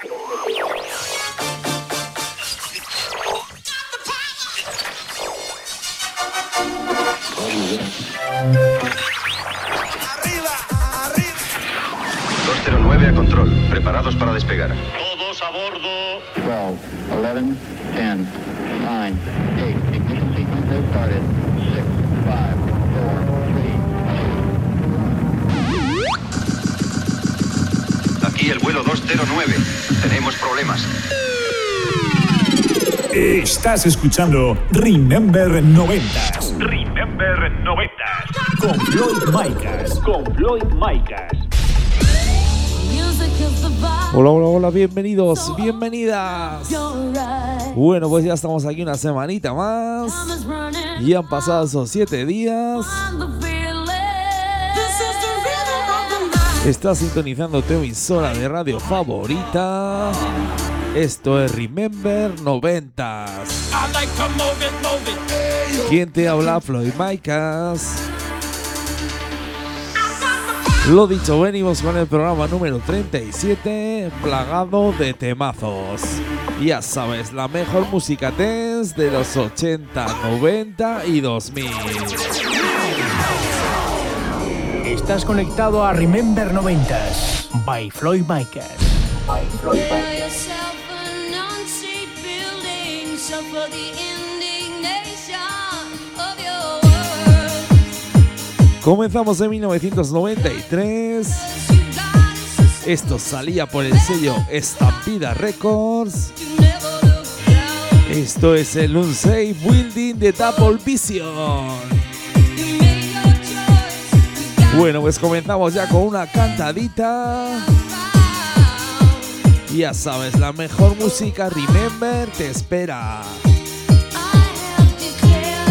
Arriba, arriba. 209 a control, preparados para despegar. Todos a bordo. 12, 11, 10, 9, 8, ignition sequence has started. 6, 5, 4, 3, Aquí el vuelo 209. Tenemos problemas. Estás escuchando Remember 90 Remember 90. con Floyd Micas. Con Floyd Micas. Hola, hola, hola, bienvenidos, bienvenidas. Bueno, pues ya estamos aquí una semanita más. Y han pasado esos siete días. Estás sintonizando tu emisora de radio favorita. Esto es Remember 90s. ¿Quién te habla? Floyd Micas. Lo dicho, venimos con el programa número 37, plagado de temazos. Ya sabes, la mejor música dance de los 80, 90 y 2000. Estás conectado a Remember 90s by Floyd Micas. Comenzamos en 1993. Esto salía por el sello Estampida Records. Esto es el Unsafe Building de Double Vision. Bueno, pues comenzamos ya con una cantadita. Ya sabes, la mejor música Remember te espera.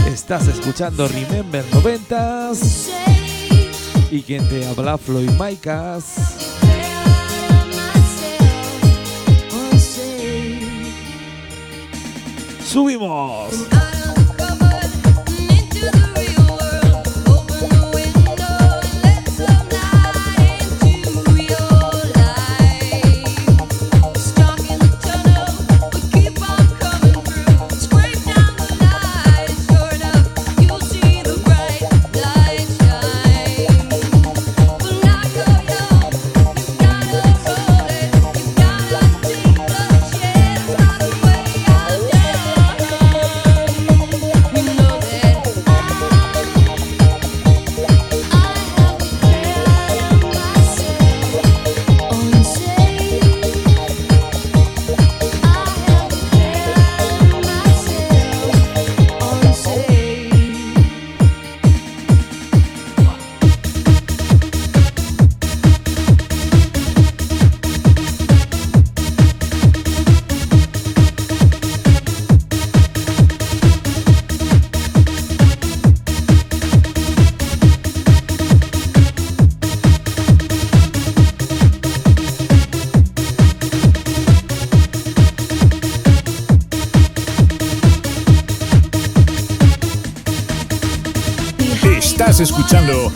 Estás escuchando Remember 90s y quien te habla Floyd Micas. Subimos. Escuchando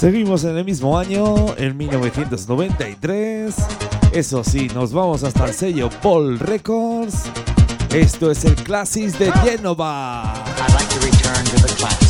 Seguimos en el mismo año, en 1993. Eso sí, nos vamos hasta el sello Paul Records. Esto es el Classics de Genova. I'd like to return to the.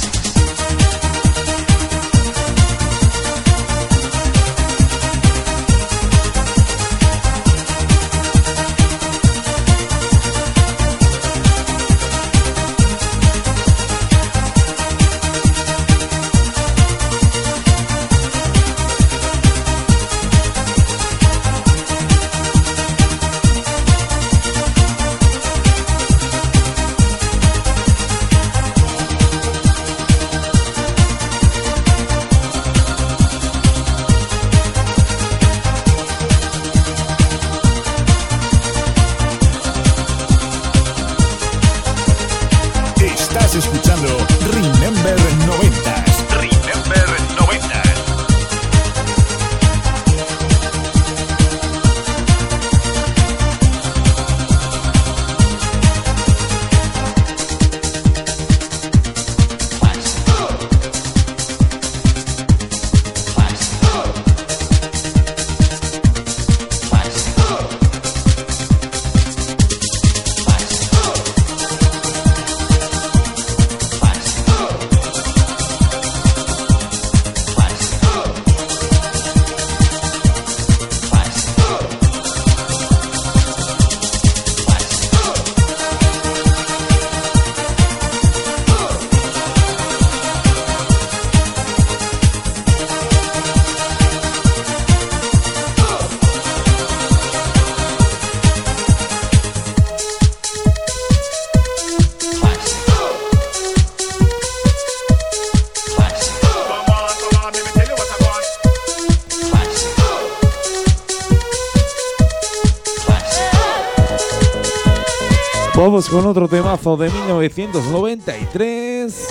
otro temazo de 1993.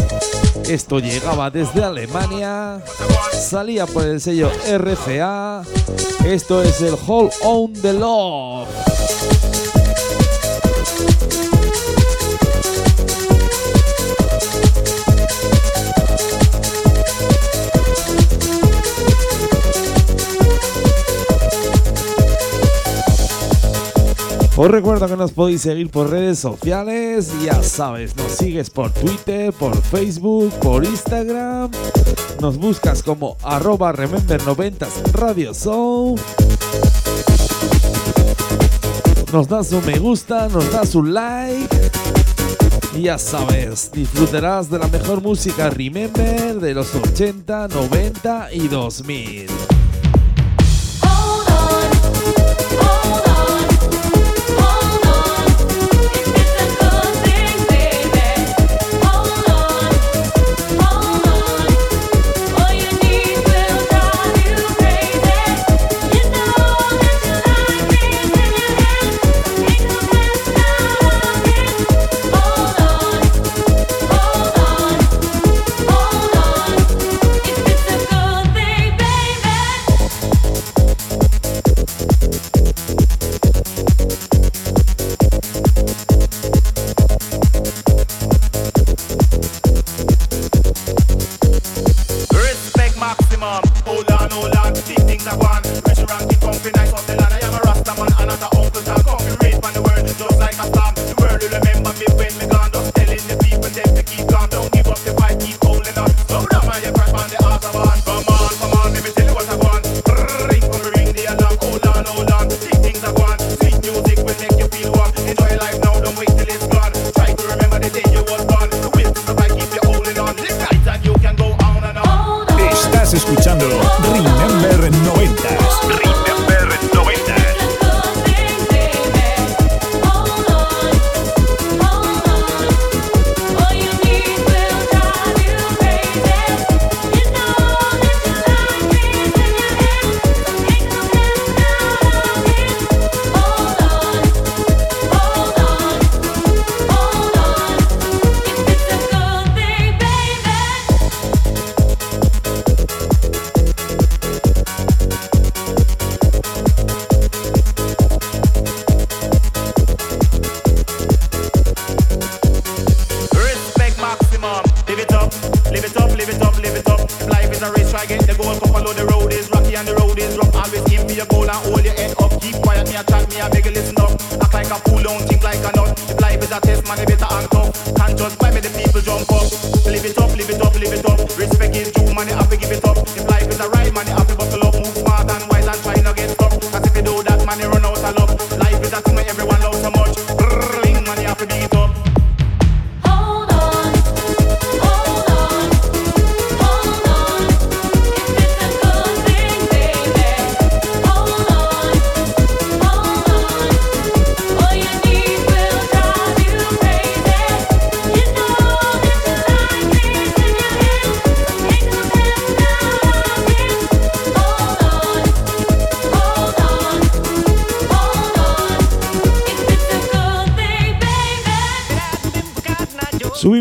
Esto llegaba desde Alemania, salía por el sello RCA. Esto es el Hall on the Love. Pues Os recuerdo que nos podéis seguir por redes sociales, ya sabes, nos sigues por Twitter, por Facebook, por Instagram, nos buscas como arroba remember90 radio show. Nos das un me gusta, nos das un like. Y ya sabes, disfrutarás de la mejor música Remember de los 80, 90 y 2000.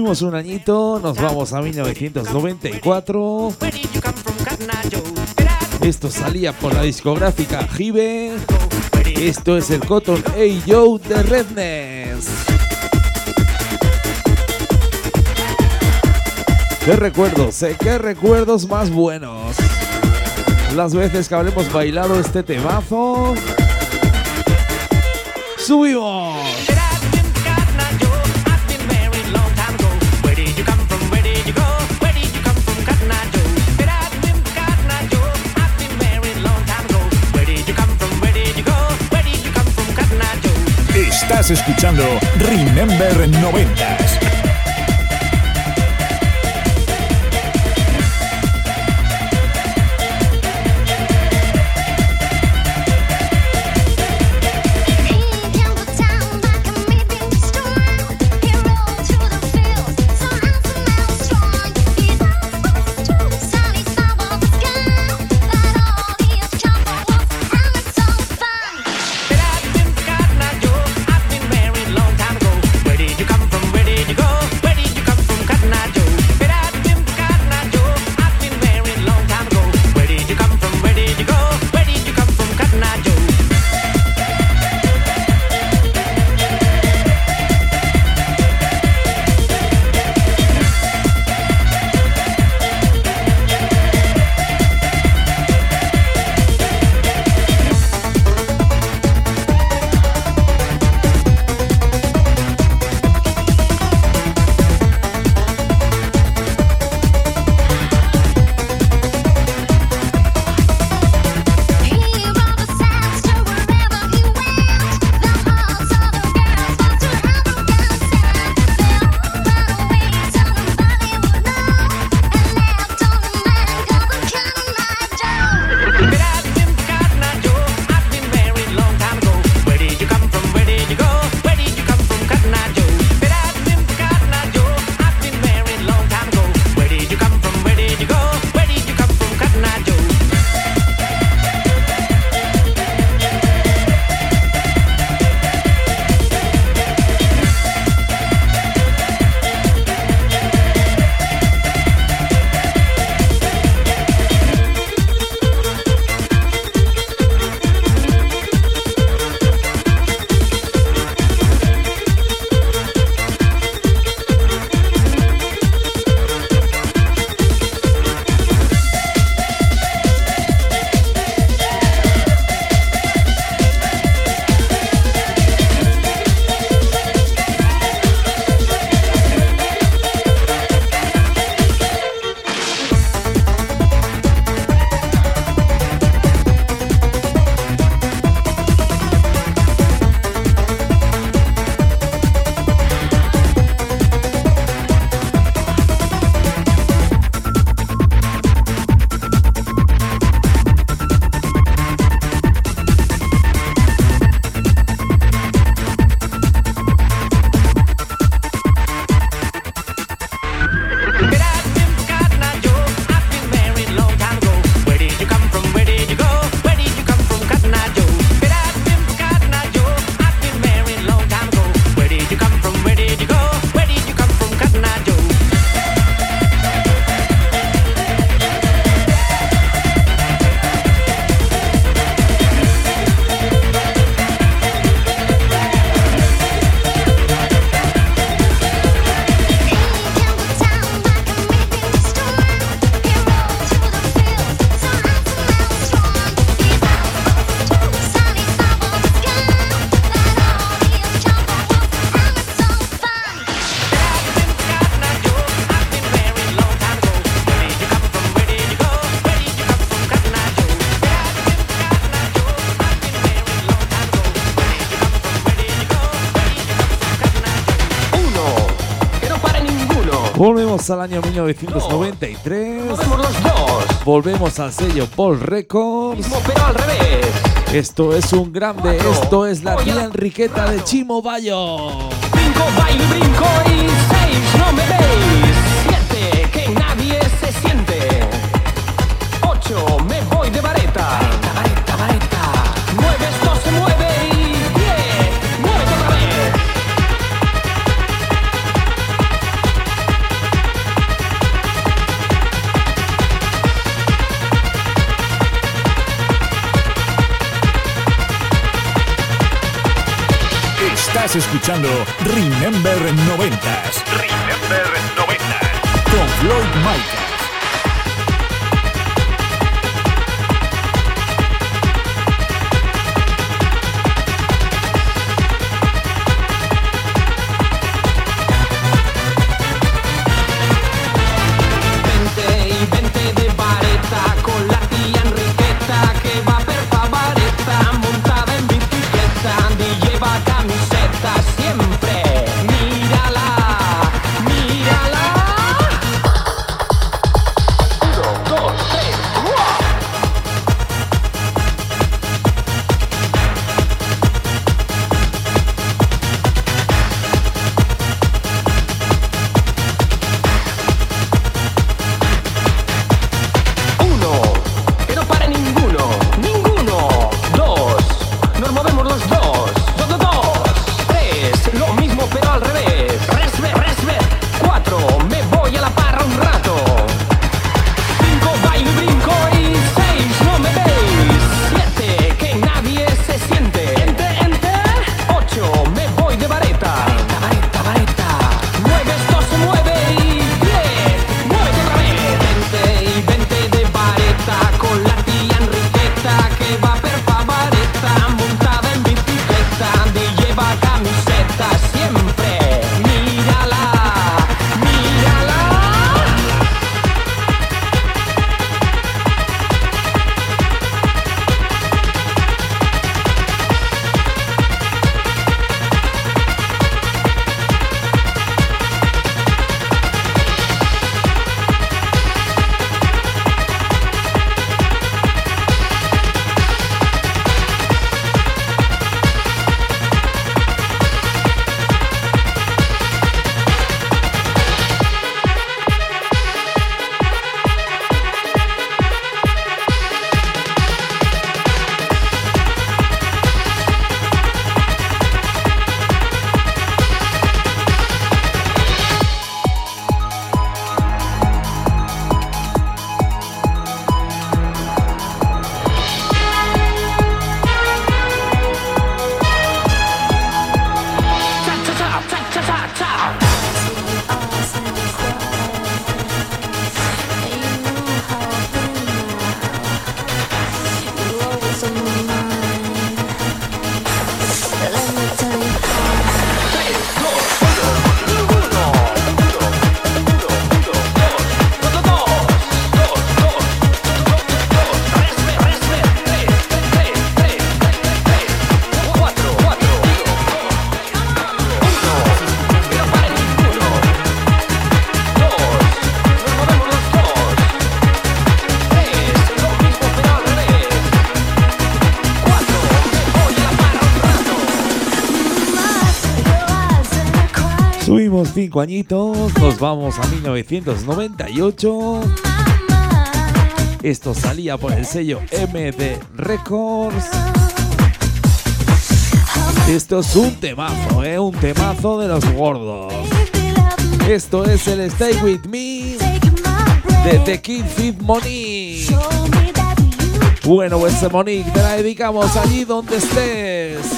Un añito, nos vamos a 1994. Esto salía por la discográfica Jive. Esto es el Cotton A. Joe de Redness. Qué recuerdos, eh? qué recuerdos más buenos. Las veces que habremos bailado este temazo. ¡Subimos! Estás escuchando Remember 90s. Volvemos al año 1993. Movemos los dos. Volvemos al sello Paul Records. Mismo pero al revés. Esto es un grande. Esto es la tía Enriqueta de Chimo Bayo. Brinco y Estás escuchando Remember 90s Remember 90. con Floyd Micas. Cinco añitos, nos vamos a 1998. Esto salía por el sello MD Records. Esto es un temazo, ¿eh? Un temazo de los gordos. Esto es el Stay With Me de The Kid Fit Monique. Bueno, pues Monique, te la dedicamos allí donde estés.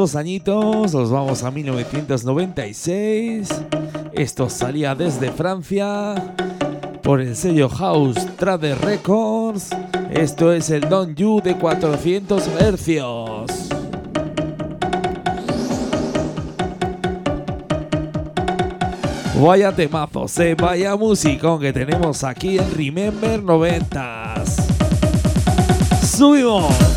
Dos añitos, nos vamos a 1996. Esto salía desde Francia por el sello House Trade Records. Esto es el Don You de 400 hercios. Vaya temazos, eh, vaya musicón que tenemos aquí en Remember 90s. ¡Subimos!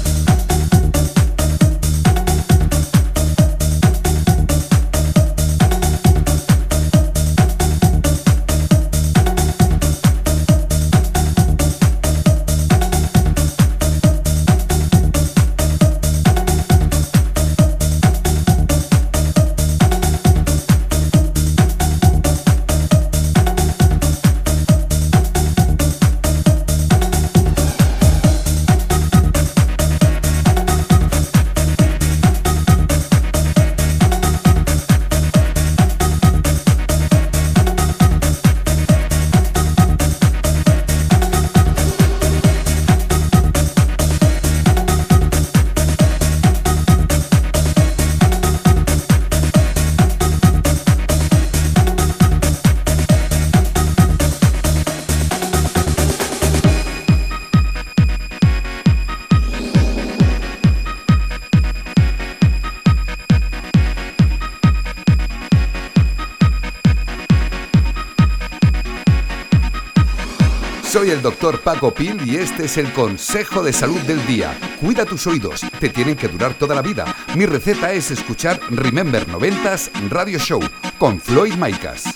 Doctor Paco Pil y este es el consejo de salud del día. Cuida tus oídos, te tienen que durar toda la vida. Mi receta es escuchar Remember 90s Radio Show con Floyd Maicas.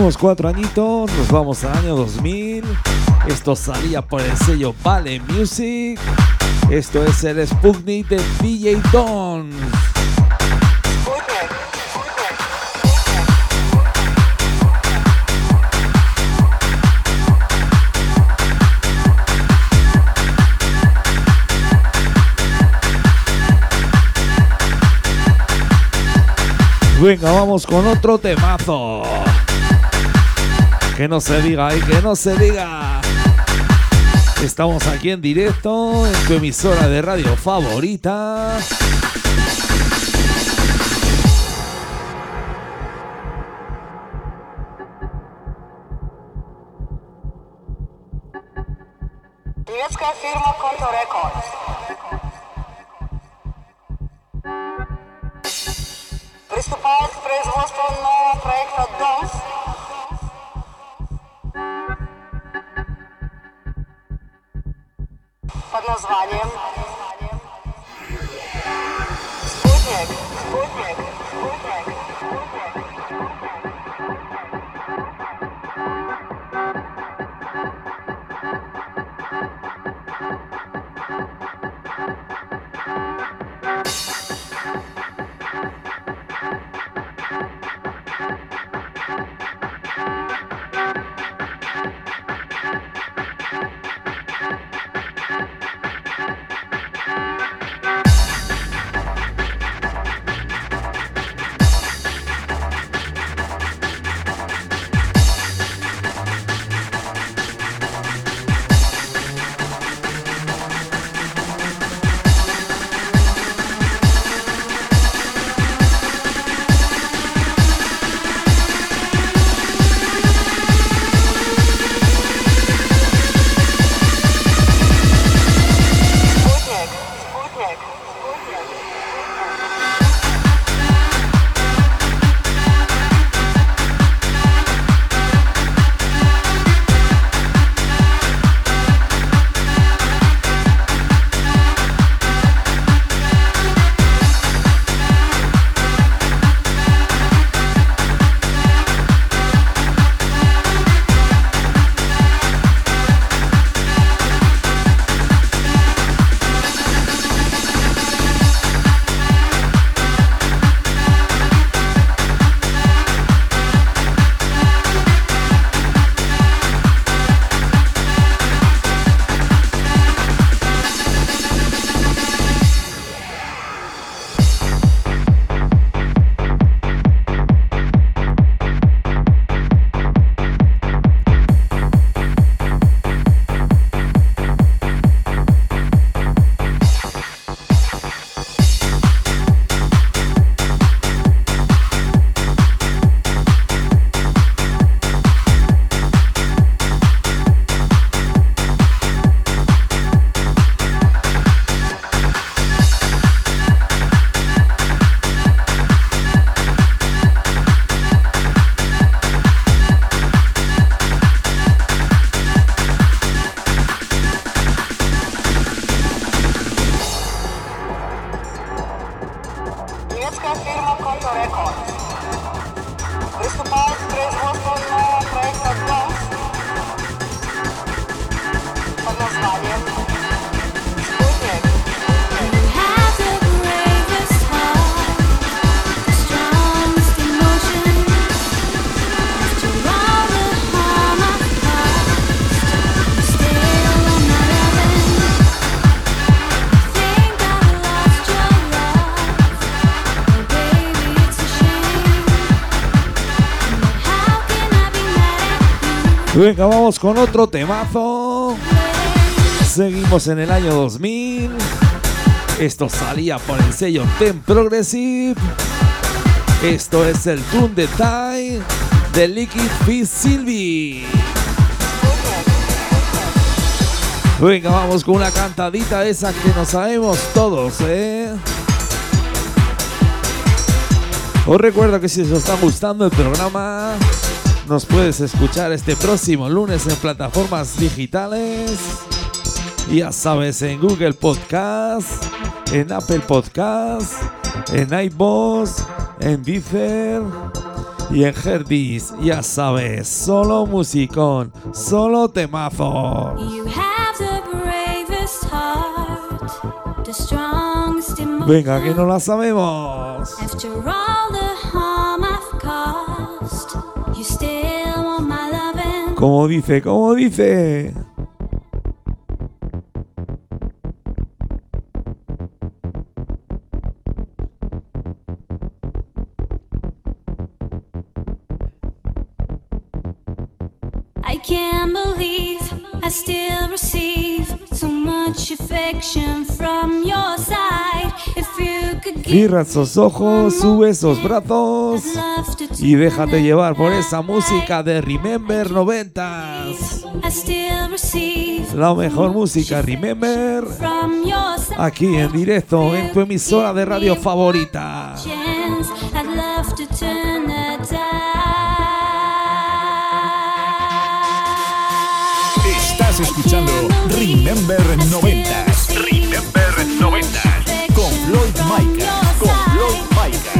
Subimos cuatro añitos, nos vamos al año 2000. Esto salía por el sello Vale Music. Esto es el Sputnik de DJ Don. Venga, vamos con otro temazo. Que no se diga y que no se diga. Estamos aquí en directo en tu emisora de radio favorita. Švedska firma Konto Records. Venga, vamos con otro temazo. Seguimos en el año 2000. Esto salía por el sello Ten Progressive. Esto es el Tune de Time de Liquid Fish Sylvie. Venga, vamos con una cantadita esa que nos sabemos todos, ¿eh? Os recuerdo que si os está gustando el programa, nos puedes escuchar este próximo lunes en plataformas digitales. Ya sabes, en Google Podcast, en Apple Podcast, en iVoox, en Deezer y en Herdis. Ya sabes, solo musicón, solo temazo. Venga, que no la sabemos. Como dice, como dice. I can't believe I still receive so much affection from your side. If you could give Cierra esos ojos, sube esos brazos y déjate llevar por esa música de Remember 90s. I still receive La mejor música Remember aquí en directo en tu emisora de radio favorita. Estás escuchando Remember 90s. Remember 90. Con Floyd Micah. Con Floyd Micah.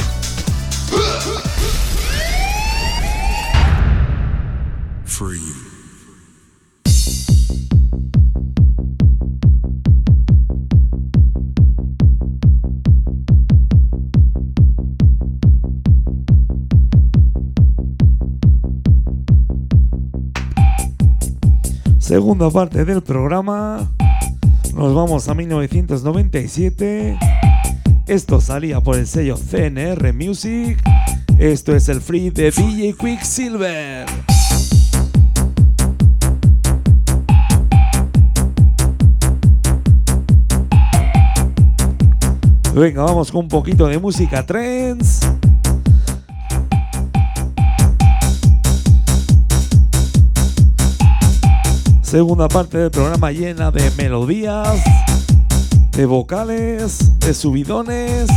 Segunda parte del programa. Nos vamos a 1997. Esto salía por el sello CNR Music. Esto es el free de DJ Quicksilver. Venga, vamos con un poquito de música trends. Segunda parte del programa llena de melodías, de vocales, de subidones.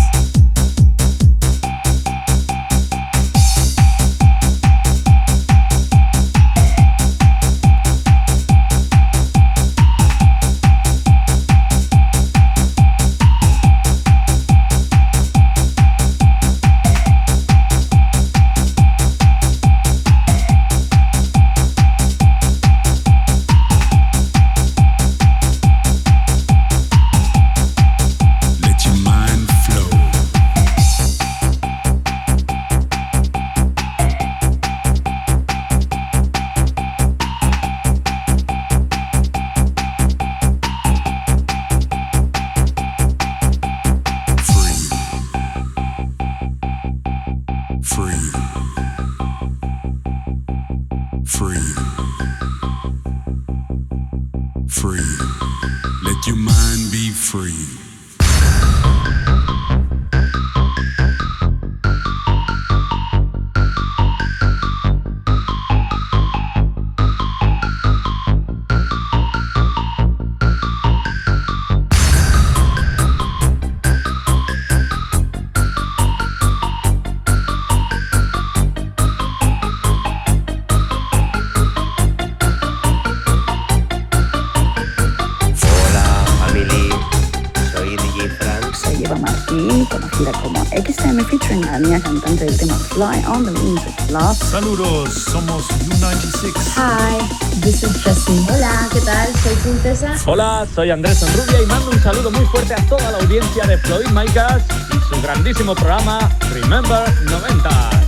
Saludos, somos U96. Hi, this is Jessie. Hola, ¿qué tal? Soy Princesa. Hola, soy Andrés Enrubia y mando un saludo muy fuerte a toda la audiencia de Floyd Micas y su grandísimo programa Remember 90.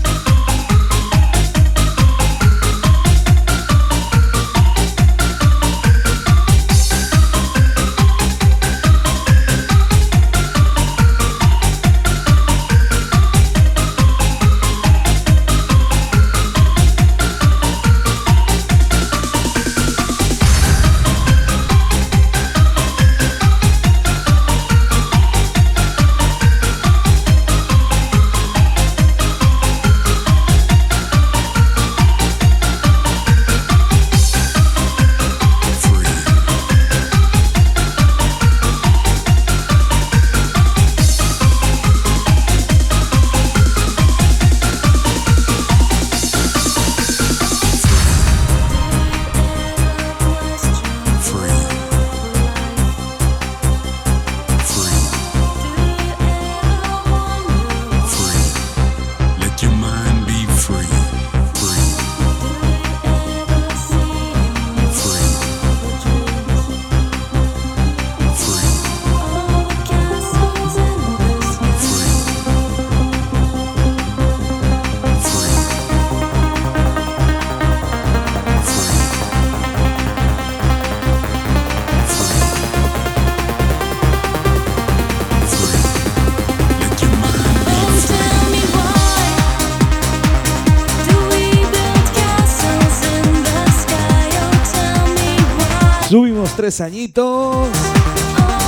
Tres añitos.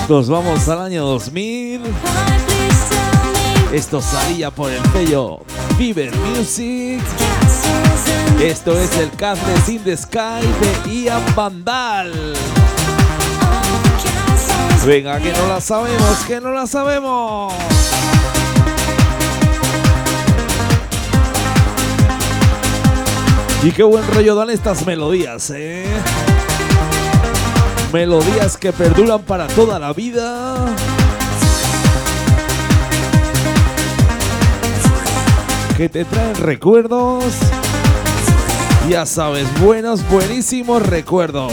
Nos vamos al año 2000. Esto salía por el sello Fever Music. Esto es el Castles in the Sky de Ian Vandal. Venga, que no la sabemos, que no la sabemos. Y qué buen rollo dan estas melodías, ¿eh? Melodías que perduran para toda la vida. Que te traen recuerdos. Ya sabes, buenos, buenísimos recuerdos.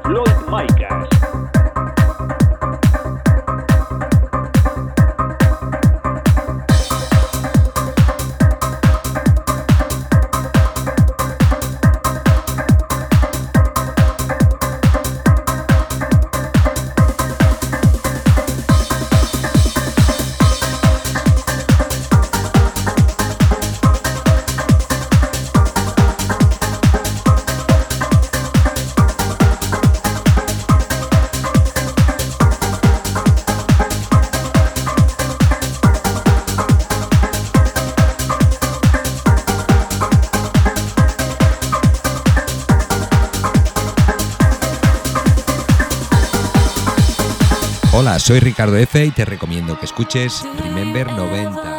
soy Ricardo F y te recomiendo que escuches Remember 90.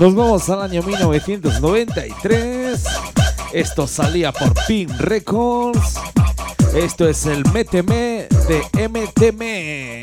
Nos vamos al año 1993. Esto salía por Pin Records. Esto es el Méteme de MTM.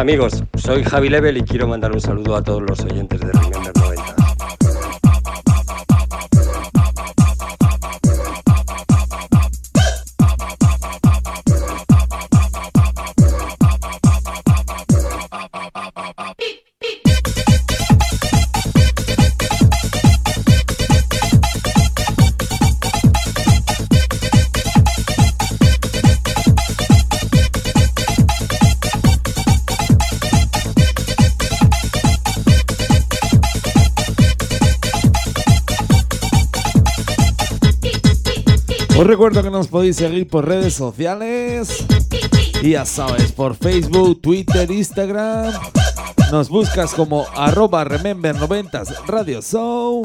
Amigos, soy Javi Level y quiero mandar un saludo a todos los oyentes de recuerdo que nos podéis seguir por redes sociales. Y ya sabes, por Facebook, Twitter, Instagram. Nos buscas como arroba remember 90 Radio Show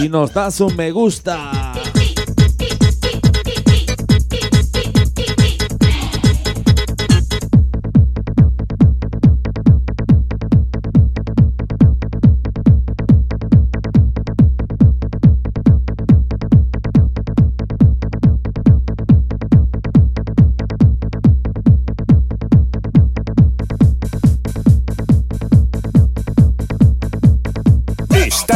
y nos das un me gusta.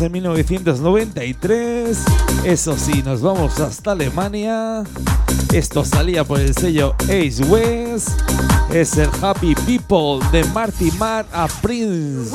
En 1993. Eso sí, nos vamos hasta Alemania. Esto salía por el sello Ace West. Es el Happy People de Marty Mar a Prince.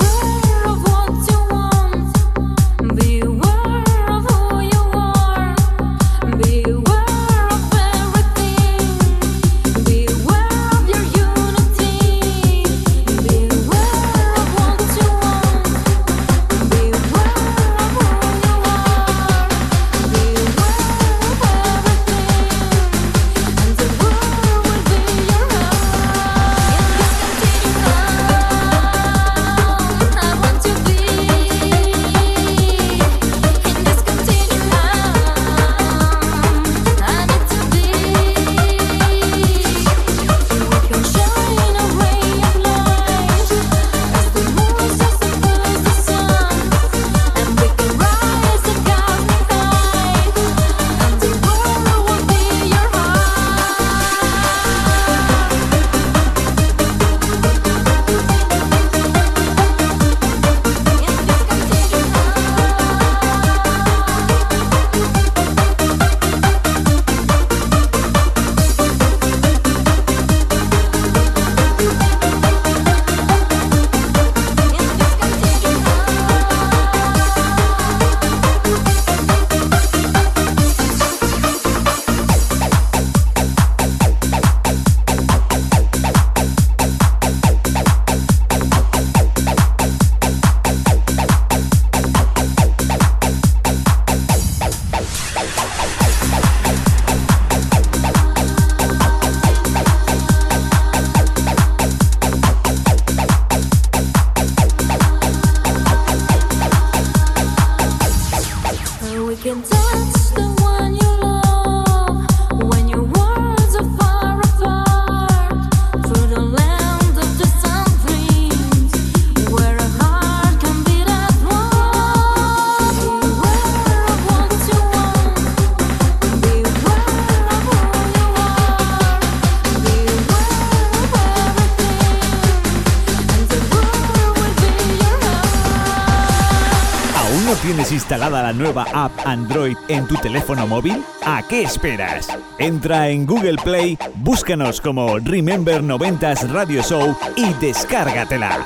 Tienes instalada la nueva app Android en tu teléfono móvil? ¿A qué esperas? Entra en Google Play, búscanos como Remember 90s Radio Show y descárgatela.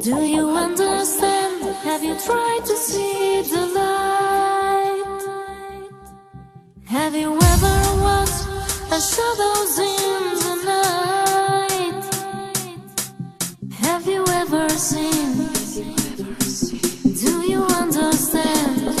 Do you understand? Have you tried to see the light? Have you ever watched the shadows in the night? Have you ever seen? Do you understand?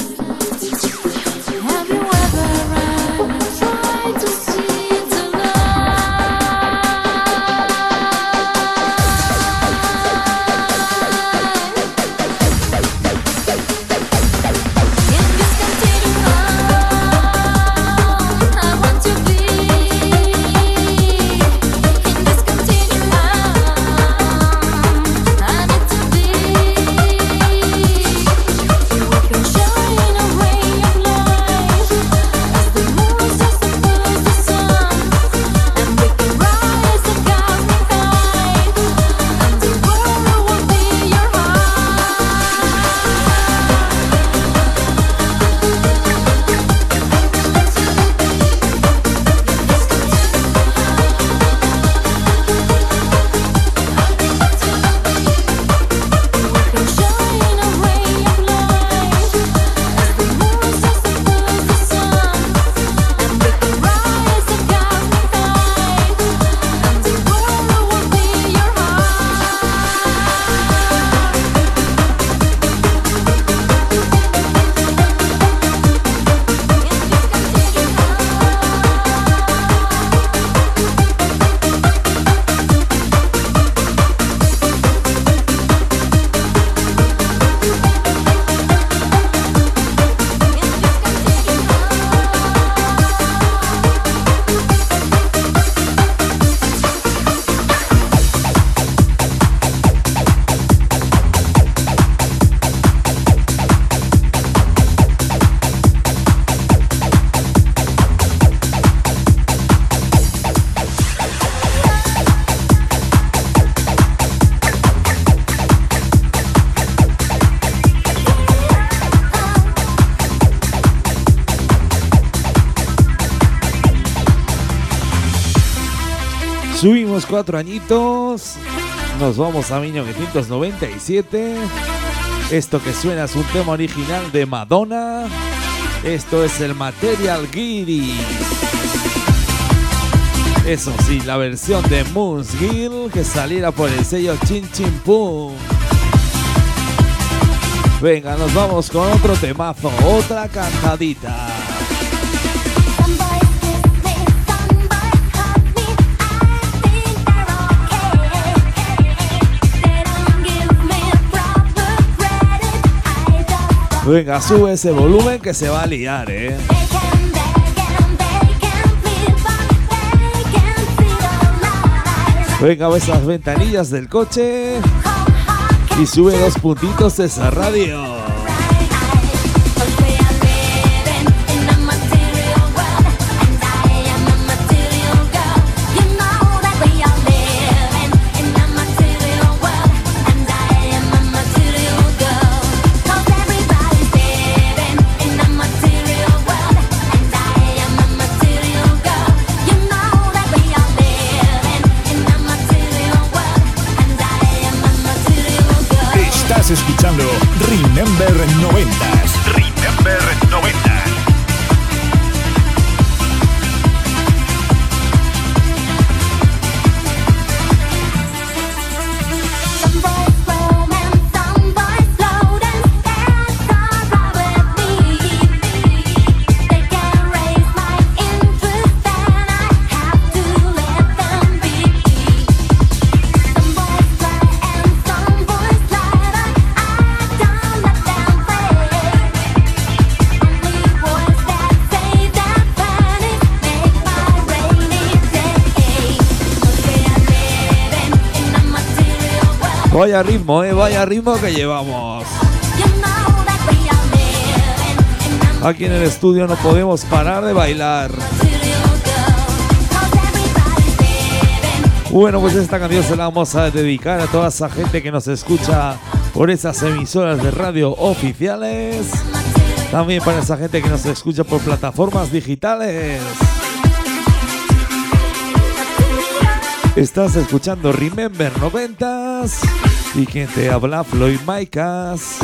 Cuatro añitos. Nos vamos a 1997. Esto que suena es un tema original de Madonna. Esto es el Material Giri. Eso sí, la versión de Moons Gill que saliera por el sello Chin Chin Pum. Venga, nos vamos con otro temazo, otra cantadita. Venga, sube ese volumen que se va a liar, eh. Venga, ve esas ventanillas del coche y sube dos puntitos esa radio. 90. Vaya ritmo, eh, vaya ritmo que llevamos. Aquí en el estudio no podemos parar de bailar. Bueno, pues esta canción se la vamos a dedicar a toda esa gente que nos escucha por esas emisoras de radio oficiales. También para esa gente que nos escucha por plataformas digitales. Estás escuchando Remember 90s y quien te habla Floyd Maicas.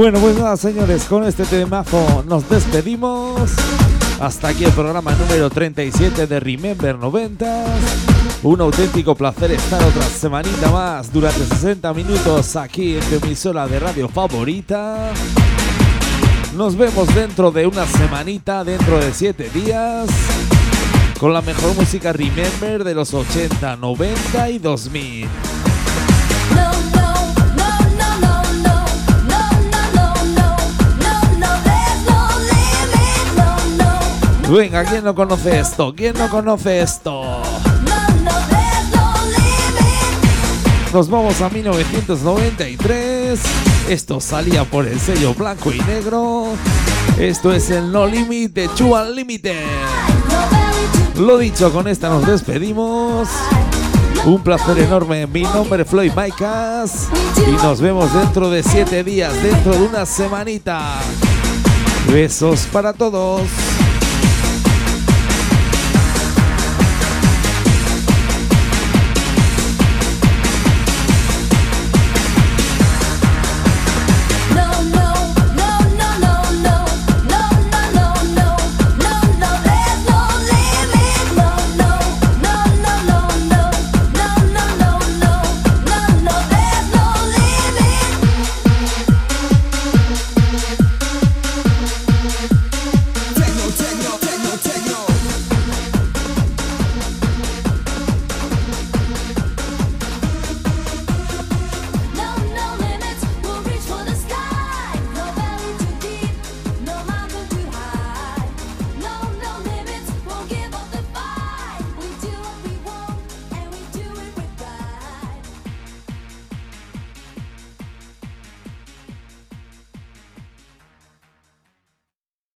Bueno, pues nada, señores, con este temazo nos despedimos. Hasta aquí el programa número 37 de Remember 90. Un auténtico placer estar otra semanita más durante 60 minutos aquí en tu emisora de radio favorita. Nos vemos dentro de una semanita, dentro de 7 días, con la mejor música Remember de los 80, 90 y 2000. Venga, ¿quién no conoce esto? ¿Quién no conoce esto? Nos vamos a 1993. Esto salía por el sello blanco y negro. Esto es el No Limit de Chu Unlimited. Lo dicho, con esta nos despedimos. Un placer enorme. Mi nombre es Floyd Maicas. Y nos vemos dentro de siete días, dentro de una semanita. Besos para todos.